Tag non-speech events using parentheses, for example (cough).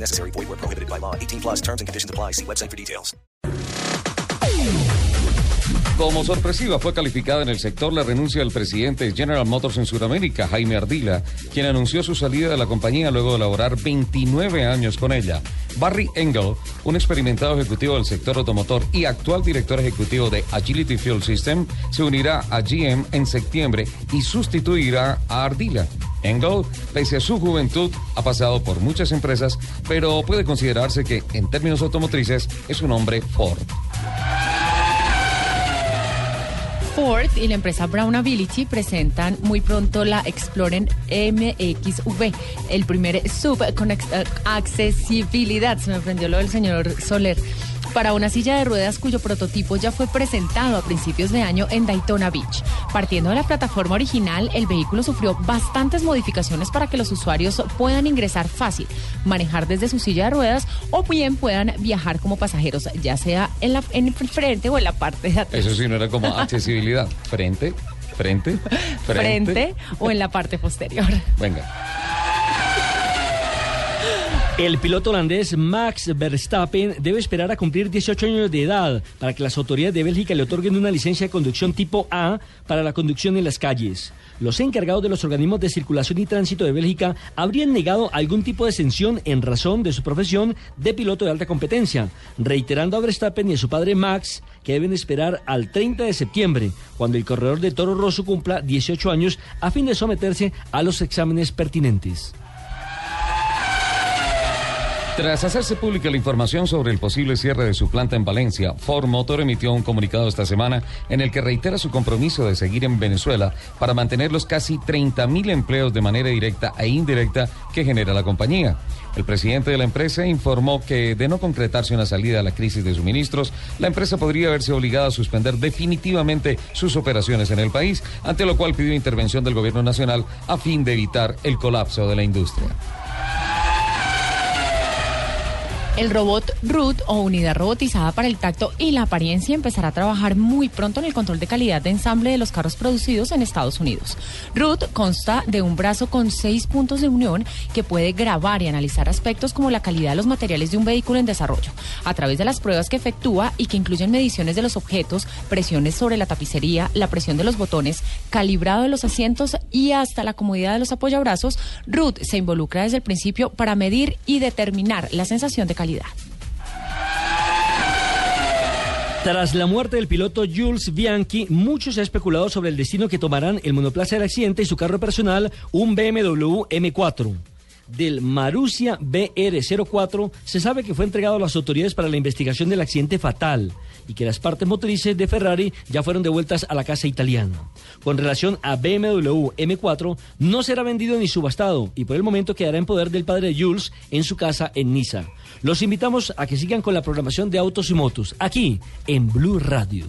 Necessary. Void where prohibited by law. 18 plus terms and conditions apply. See website for details. Como sorpresiva fue calificada en el sector la renuncia del presidente de General Motors en Sudamérica, Jaime Ardila, quien anunció su salida de la compañía luego de laborar 29 años con ella. Barry Engel, un experimentado ejecutivo del sector automotor y actual director ejecutivo de Agility Fuel System, se unirá a GM en septiembre y sustituirá a Ardila. Engel, pese a su juventud, ha pasado por muchas empresas, pero puede considerarse que, en términos automotrices, es un hombre Ford. Ford y la empresa Brown Ability presentan muy pronto la Explorer MXV, el primer sub con accesibilidad. Se me prendió lo del señor Soler para una silla de ruedas cuyo prototipo ya fue presentado a principios de año en Daytona Beach. Partiendo de la plataforma original, el vehículo sufrió bastantes modificaciones para que los usuarios puedan ingresar fácil, manejar desde su silla de ruedas o bien puedan viajar como pasajeros, ya sea en, la, en el frente o en la parte de atrás. Eso sí no era como accesibilidad. (laughs) Frente, frente, frente, frente o en la parte posterior. Venga. El piloto holandés Max Verstappen debe esperar a cumplir 18 años de edad para que las autoridades de Bélgica le otorguen una licencia de conducción tipo A para la conducción en las calles. Los encargados de los organismos de circulación y tránsito de Bélgica habrían negado algún tipo de exención en razón de su profesión de piloto de alta competencia, reiterando a Verstappen y a su padre Max que deben esperar al 30 de septiembre, cuando el corredor de Toro Rosso cumpla 18 años, a fin de someterse a los exámenes pertinentes. Tras hacerse pública la información sobre el posible cierre de su planta en Valencia, Ford Motor emitió un comunicado esta semana en el que reitera su compromiso de seguir en Venezuela para mantener los casi 30.000 empleos de manera directa e indirecta que genera la compañía. El presidente de la empresa informó que de no concretarse una salida a la crisis de suministros, la empresa podría verse obligada a suspender definitivamente sus operaciones en el país, ante lo cual pidió intervención del gobierno nacional a fin de evitar el colapso de la industria. El robot RUT o unidad robotizada para el tacto y la apariencia empezará a trabajar muy pronto en el control de calidad de ensamble de los carros producidos en Estados Unidos. RUT consta de un brazo con seis puntos de unión que puede grabar y analizar aspectos como la calidad de los materiales de un vehículo en desarrollo, a través de las pruebas que efectúa y que incluyen mediciones de los objetos, presiones sobre la tapicería, la presión de los botones, calibrado de los asientos y hasta la comodidad de los apoyabrazos. RUT se involucra desde el principio para medir y determinar la sensación de calidad. Tras la muerte del piloto Jules Bianchi, mucho se ha especulado sobre el destino que tomarán el monoplaza del accidente y su carro personal, un BMW M4 del Marussia BR04 se sabe que fue entregado a las autoridades para la investigación del accidente fatal y que las partes motrices de Ferrari ya fueron devueltas a la casa italiana. Con relación a BMW M4, no será vendido ni subastado y por el momento quedará en poder del padre Jules en su casa en Niza. Los invitamos a que sigan con la programación de Autos y Motos aquí en Blue Radio.